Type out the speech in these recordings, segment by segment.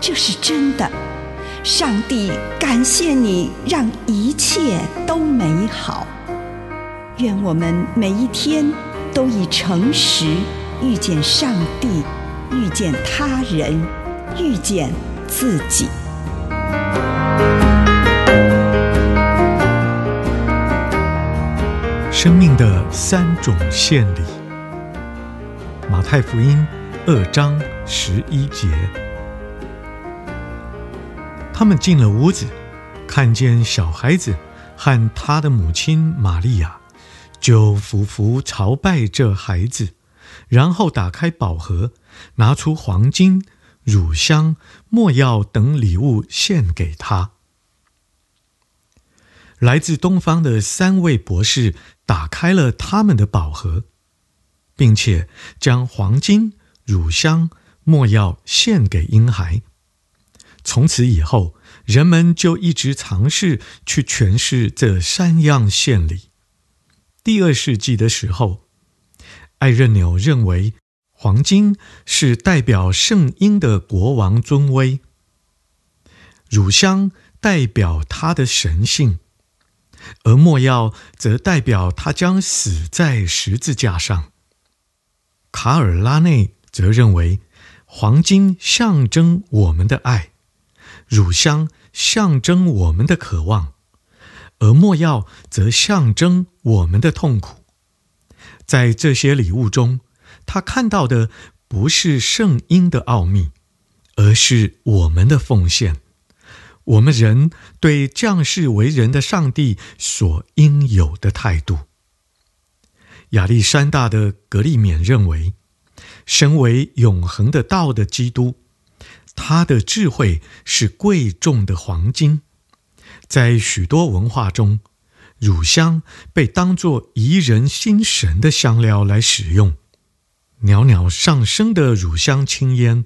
这是真的，上帝感谢你，让一切都美好。愿我们每一天都以诚实遇见上帝，遇见他人，遇见自己。生命的三种献礼，马太福音二章十一节。他们进了屋子，看见小孩子和他的母亲玛利亚，就俯伏朝拜这孩子，然后打开宝盒，拿出黄金、乳香、没药等礼物献给他。来自东方的三位博士打开了他们的宝盒，并且将黄金、乳香、没药献给婴孩。从此以后，人们就一直尝试去诠释这三样献礼。第二世纪的时候，艾任纽认为，黄金是代表圣婴的国王尊威，乳香代表他的神性，而没药则代表他将死在十字架上。卡尔拉内则认为，黄金象征我们的爱。乳香象征我们的渴望，而没药则象征我们的痛苦。在这些礼物中，他看到的不是圣婴的奥秘，而是我们的奉献，我们人对降世为人的上帝所应有的态度。亚历山大的格利勉认为，身为永恒的道的基督。他的智慧是贵重的黄金，在许多文化中，乳香被当作怡人心神的香料来使用。袅袅上升的乳香青烟，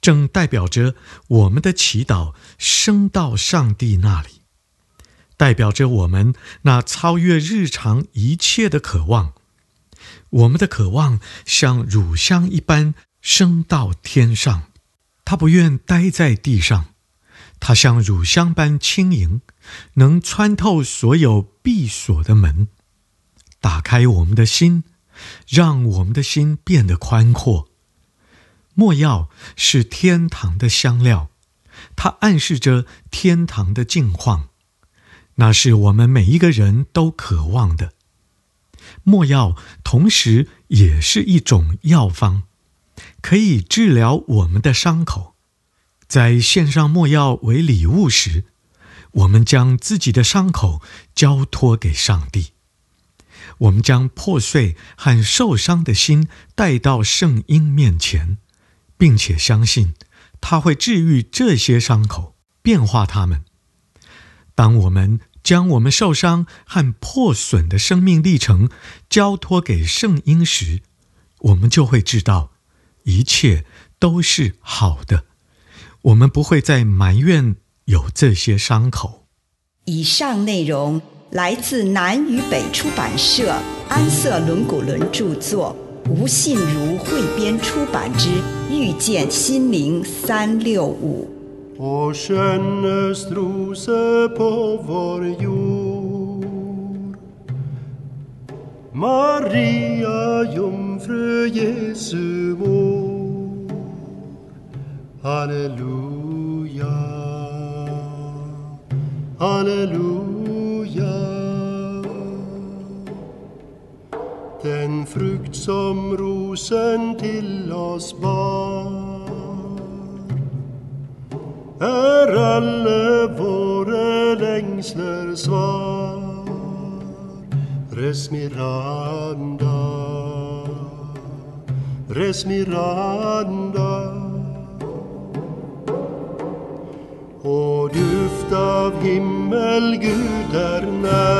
正代表着我们的祈祷升到上帝那里，代表着我们那超越日常一切的渴望。我们的渴望像乳香一般升到天上。他不愿待在地上，他像乳香般轻盈，能穿透所有闭锁的门，打开我们的心，让我们的心变得宽阔。墨药是天堂的香料，它暗示着天堂的境况，那是我们每一个人都渴望的。墨药同时也是一种药方。可以治疗我们的伤口。在献上没药为礼物时，我们将自己的伤口交托给上帝。我们将破碎和受伤的心带到圣婴面前，并且相信他会治愈这些伤口，变化他们。当我们将我们受伤和破损的生命历程交托给圣婴时，我们就会知道。一切都是好的，我们不会再埋怨有这些伤口。以上内容来自南与北出版社安瑟伦古伦著作，吴信如汇编出版之《遇见心灵三六五》。Maria jungfru Jesu mor. Halleluja, halleluja. Den frukt som rosen till oss bar är alla våra längslor svar. Resmiranda, resmiranda. Res Och duft av himmel Gud är när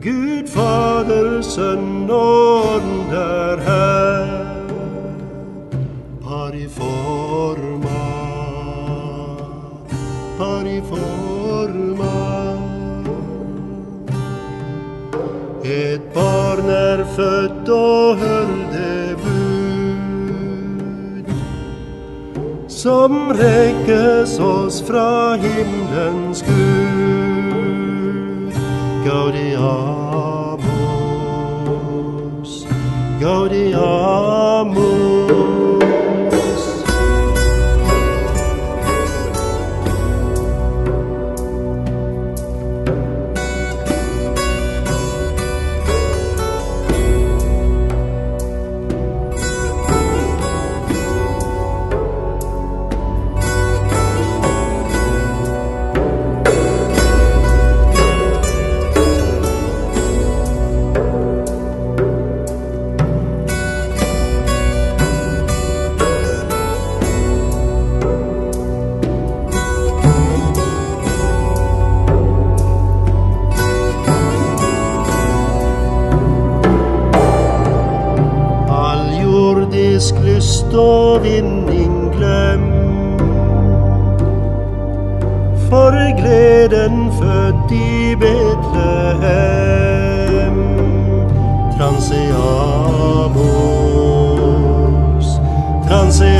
Gud Fader, Son och Ande här född och höll det bud som räckes oss från himlens Gud. Gaudiamus, Gaudiamus. Jordisk lyst och vinning glöm. För glädjen född i Betlehem. Transeamus, transeamus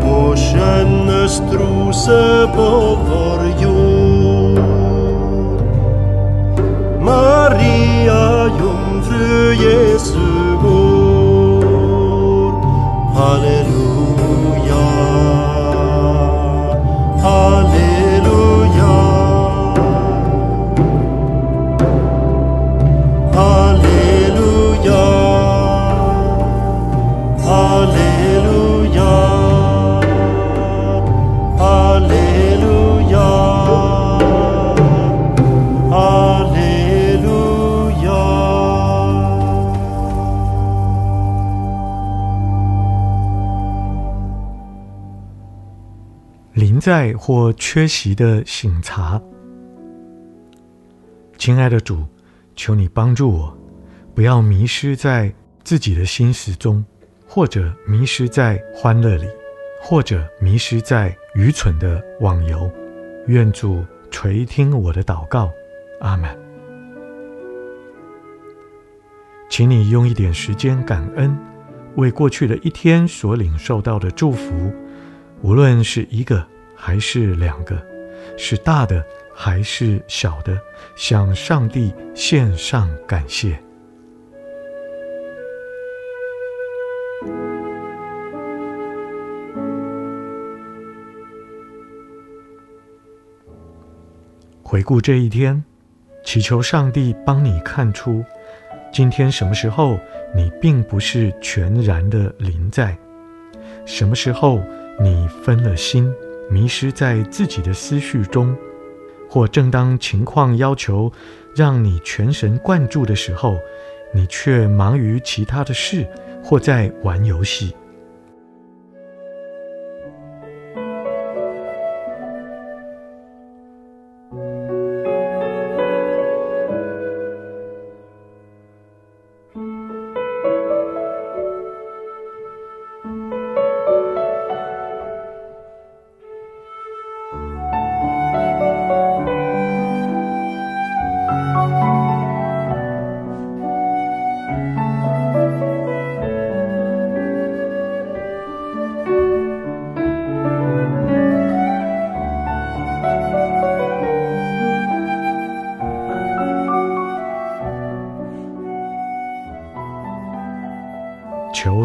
På skönnes rose på vår jord. Yesugor Hallelujah. 在或缺席的醒察。亲爱的主，求你帮助我，不要迷失在自己的心事中，或者迷失在欢乐里，或者迷失在愚蠢的网游。愿主垂听我的祷告，阿门。请你用一点时间感恩，为过去的一天所领受到的祝福，无论是一个还是两个，是大的还是小的，向上帝献上感谢。回顾这一天，祈求上帝帮你看出，今天什么时候你并不是全然的临在，什么时候你分了心，迷失在自己的思绪中，或正当情况要求让你全神贯注的时候，你却忙于其他的事，或在玩游戏。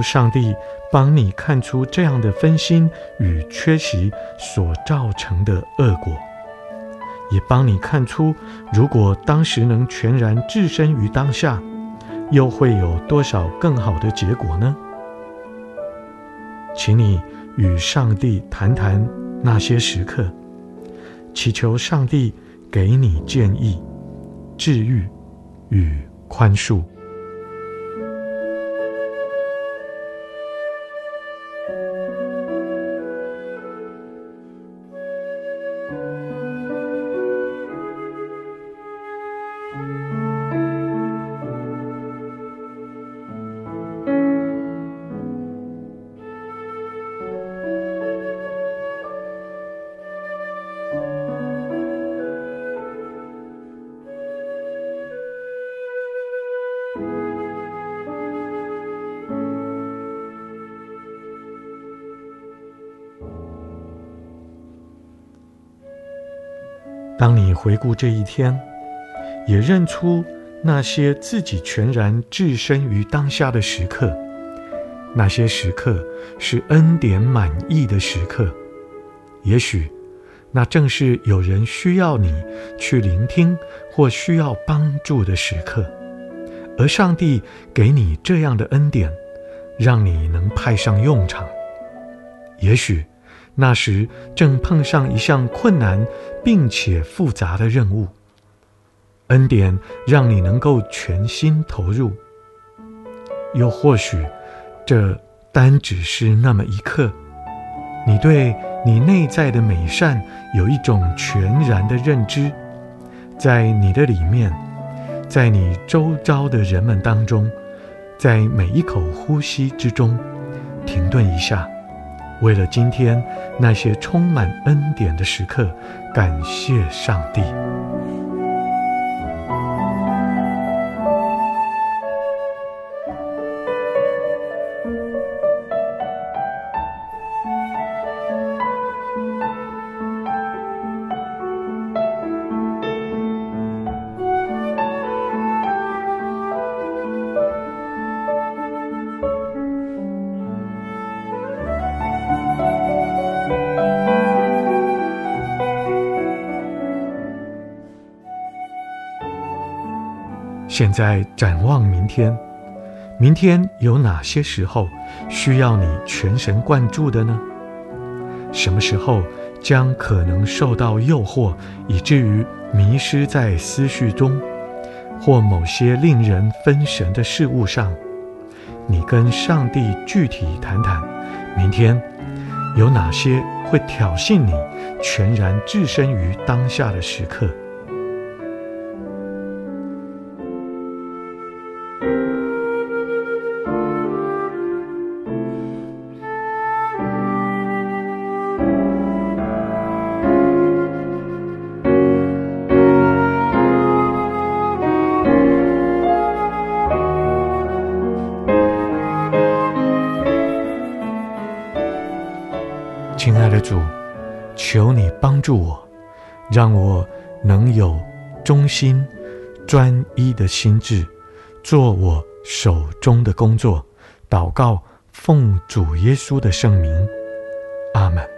上帝帮你看出这样的分心与缺席所造成的恶果，也帮你看出，如果当时能全然置身于当下，又会有多少更好的结果呢？请你与上帝谈谈那些时刻，祈求上帝给你建议、治愈与宽恕。Thank you. 当你回顾这一天，也认出那些自己全然置身于当下的时刻，那些时刻是恩典满溢的时刻。也许，那正是有人需要你去聆听或需要帮助的时刻，而上帝给你这样的恩典，让你能派上用场。也许。那时正碰上一项困难并且复杂的任务，恩典让你能够全心投入。又或许，这单只是那么一刻，你对你内在的美善有一种全然的认知，在你的里面，在你周遭的人们当中，在每一口呼吸之中，停顿一下。为了今天那些充满恩典的时刻，感谢上帝。现在展望明天，明天有哪些时候需要你全神贯注的呢？什么时候将可能受到诱惑，以至于迷失在思绪中，或某些令人分神的事物上？你跟上帝具体谈谈，明天有哪些会挑衅你全然置身于当下的时刻？让我能有忠心、专一的心志，做我手中的工作。祷告，奉主耶稣的圣名，阿门。